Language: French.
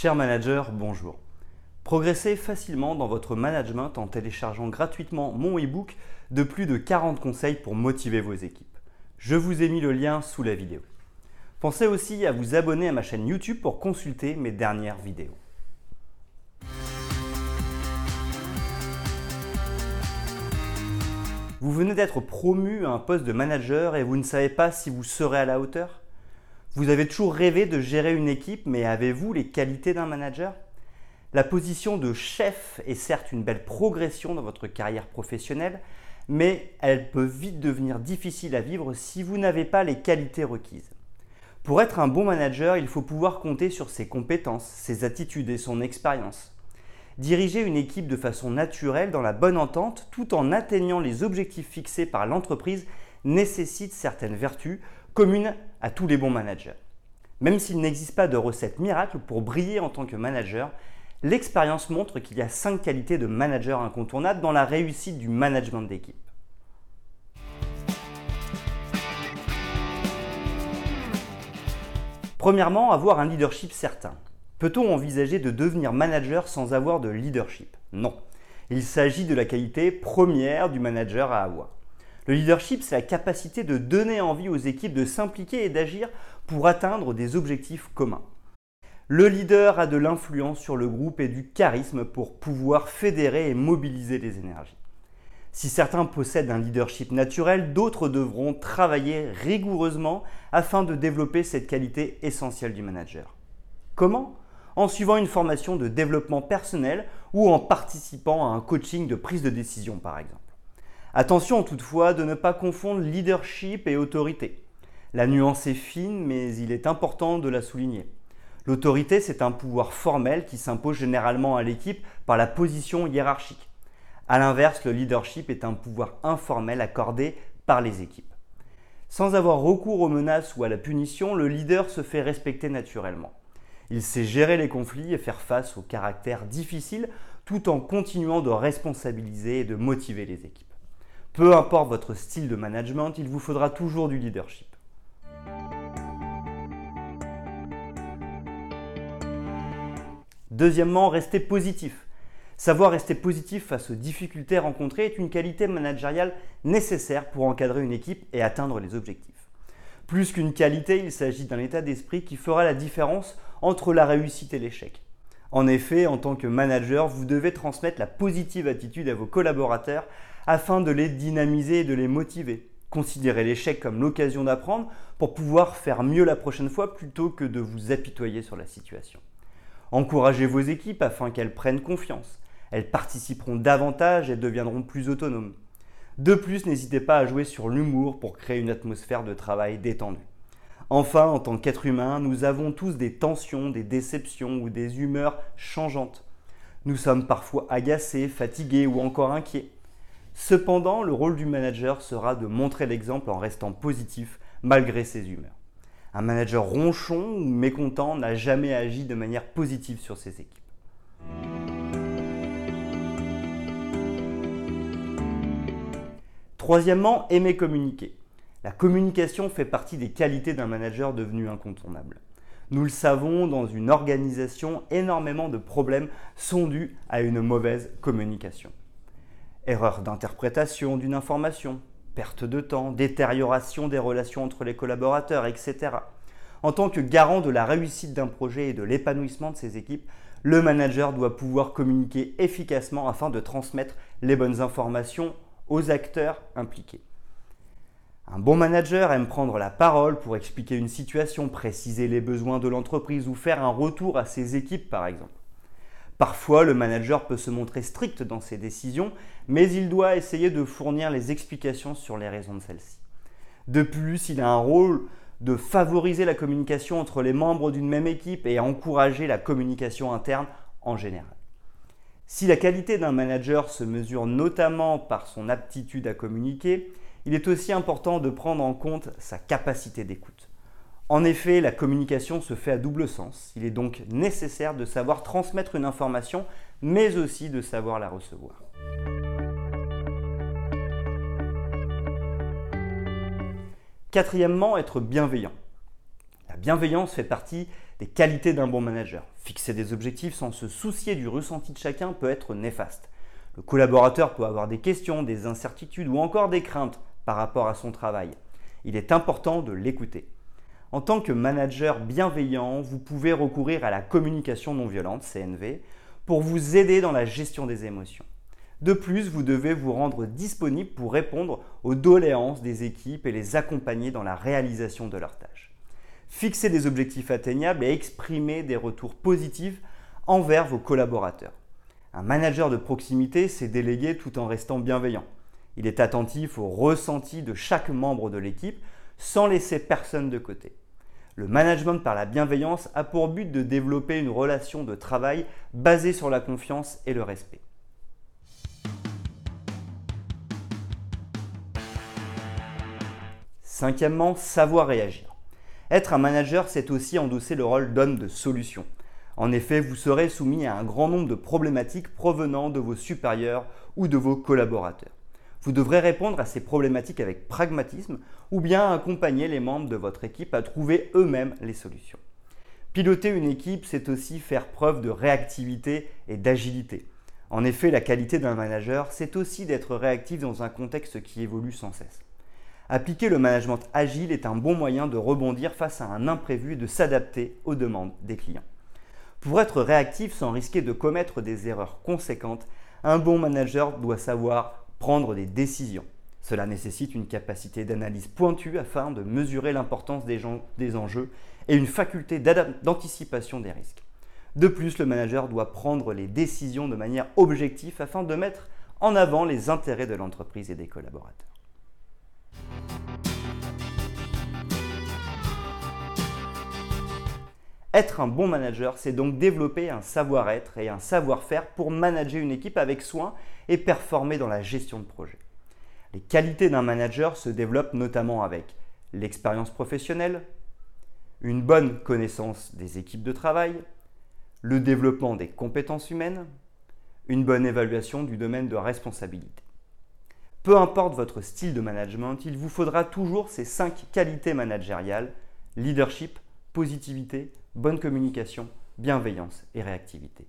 Cher manager, bonjour. Progressez facilement dans votre management en téléchargeant gratuitement mon e-book de plus de 40 conseils pour motiver vos équipes. Je vous ai mis le lien sous la vidéo. Pensez aussi à vous abonner à ma chaîne YouTube pour consulter mes dernières vidéos. Vous venez d'être promu à un poste de manager et vous ne savez pas si vous serez à la hauteur? Vous avez toujours rêvé de gérer une équipe, mais avez-vous les qualités d'un manager? La position de chef est certes une belle progression dans votre carrière professionnelle, mais elle peut vite devenir difficile à vivre si vous n'avez pas les qualités requises. Pour être un bon manager, il faut pouvoir compter sur ses compétences, ses attitudes et son expérience. Diriger une équipe de façon naturelle dans la bonne entente tout en atteignant les objectifs fixés par l'entreprise nécessite certaines vertus communes à tous les bons managers. Même s'il n'existe pas de recette miracle pour briller en tant que manager, l'expérience montre qu'il y a cinq qualités de manager incontournables dans la réussite du management d'équipe. Premièrement, avoir un leadership certain. Peut-on envisager de devenir manager sans avoir de leadership? Non. Il s'agit de la qualité première du manager à avoir. Le leadership, c'est la capacité de donner envie aux équipes de s'impliquer et d'agir pour atteindre des objectifs communs. Le leader a de l'influence sur le groupe et du charisme pour pouvoir fédérer et mobiliser les énergies. Si certains possèdent un leadership naturel, d'autres devront travailler rigoureusement afin de développer cette qualité essentielle du manager. Comment? En suivant une formation de développement personnel ou en participant à un coaching de prise de décision par exemple. Attention toutefois de ne pas confondre leadership et autorité. La nuance est fine mais il est important de la souligner. L'autorité, c'est un pouvoir formel qui s'impose généralement à l'équipe par la position hiérarchique. A l'inverse, le leadership est un pouvoir informel accordé par les équipes. Sans avoir recours aux menaces ou à la punition, le leader se fait respecter naturellement. Il sait gérer les conflits et faire face aux caractères difficiles tout en continuant de responsabiliser et de motiver les équipes. Peu importe votre style de management, il vous faudra toujours du leadership. Deuxièmement, restez positif. Savoir rester positif face aux difficultés rencontrées est une qualité managériale nécessaire pour encadrer une équipe et atteindre les objectifs. Plus qu'une qualité, il s'agit d'un état d'esprit qui fera la différence entre la réussite et l'échec. En effet, en tant que manager, vous devez transmettre la positive attitude à vos collaborateurs afin de les dynamiser et de les motiver. Considérez l'échec comme l'occasion d'apprendre pour pouvoir faire mieux la prochaine fois plutôt que de vous apitoyer sur la situation. Encouragez vos équipes afin qu'elles prennent confiance. Elles participeront davantage et deviendront plus autonomes. De plus, n'hésitez pas à jouer sur l'humour pour créer une atmosphère de travail détendue. Enfin, en tant qu'être humain, nous avons tous des tensions, des déceptions ou des humeurs changeantes. Nous sommes parfois agacés, fatigués ou encore inquiets. Cependant, le rôle du manager sera de montrer l'exemple en restant positif malgré ses humeurs. Un manager ronchon ou mécontent n'a jamais agi de manière positive sur ses équipes. Troisièmement, aimer communiquer. La communication fait partie des qualités d'un manager devenu incontournable. Nous le savons, dans une organisation, énormément de problèmes sont dus à une mauvaise communication. Erreur d'interprétation d'une information, perte de temps, détérioration des relations entre les collaborateurs, etc. En tant que garant de la réussite d'un projet et de l'épanouissement de ses équipes, le manager doit pouvoir communiquer efficacement afin de transmettre les bonnes informations aux acteurs impliqués. Un bon manager aime prendre la parole pour expliquer une situation, préciser les besoins de l'entreprise ou faire un retour à ses équipes par exemple. Parfois, le manager peut se montrer strict dans ses décisions, mais il doit essayer de fournir les explications sur les raisons de celles-ci. De plus, il a un rôle de favoriser la communication entre les membres d'une même équipe et encourager la communication interne en général. Si la qualité d'un manager se mesure notamment par son aptitude à communiquer, il est aussi important de prendre en compte sa capacité d'écoute. En effet, la communication se fait à double sens. Il est donc nécessaire de savoir transmettre une information, mais aussi de savoir la recevoir. Quatrièmement, être bienveillant. La bienveillance fait partie Des qualités d'un bon manager. Fixer des objectifs sans se soucier du ressenti de chacun peut être néfaste. Le collaborateur peut avoir des questions, des incertitudes ou encore des craintes par rapport à son travail. Il est important de l'écouter. En tant que manager bienveillant, vous pouvez recourir à la communication non violente, CNV, pour vous aider dans la gestion des émotions. De plus, vous devez vous rendre disponible pour répondre aux doléances des équipes et les accompagner dans la réalisation de leurs tâches. Fixer des objectifs atteignables et exprimer des retours positifs envers vos collaborateurs. Un manager de proximité, c'est déléguer tout en restant bienveillant. Il est attentif au ressenti de chaque membre de l'équipe sans laisser personne de côté. Le management par la bienveillance a pour but de développer une relation de travail basée sur la confiance et le respect. Cinquièmement, savoir réagir. Être un manager, c'est aussi endosser le rôle d'homme de solution. En effet, vous serez soumis à un grand nombre de problématiques provenant de vos supérieurs ou de vos collaborateurs. Vous devrez répondre à ces problématiques avec pragmatisme ou bien accompagner les membres de votre équipe à trouver eux-mêmes les solutions. Piloter une équipe, c'est aussi faire preuve de réactivité et d'agilité. En effet, la qualité d'un manager, c'est aussi d'être réactif dans un contexte qui évolue sans cesse. Appliquer le management agile est un bon moyen de rebondir face à un imprévu et de s'adapter aux demandes des clients. Pour être réactif sans risquer de commettre des erreurs conséquentes, un bon manager doit savoir prendre des décisions. Cela nécessite une capacité d'analyse pointue afin de mesurer l'importance des, enjeux et une faculté d'anticipation des risques. De plus, le manager doit prendre les décisions de manière objective afin de mettre en avant les intérêts de l'entreprise et des collaborateurs. Être un bon manager, c'est donc développer un savoir-être et un savoir-faire pour manager une équipe avec soin et performer dans la gestion de projet. Les qualités d'un manager se développent notamment avec l'expérience professionnelle, une bonne connaissance des équipes de travail, le développement des compétences humaines, une bonne évaluation du domaine de responsabilité. Peu importe votre style de management, il vous faudra toujours ces cinq qualités managériales leadership, positivité, bonne communication, bienveillance et réactivité.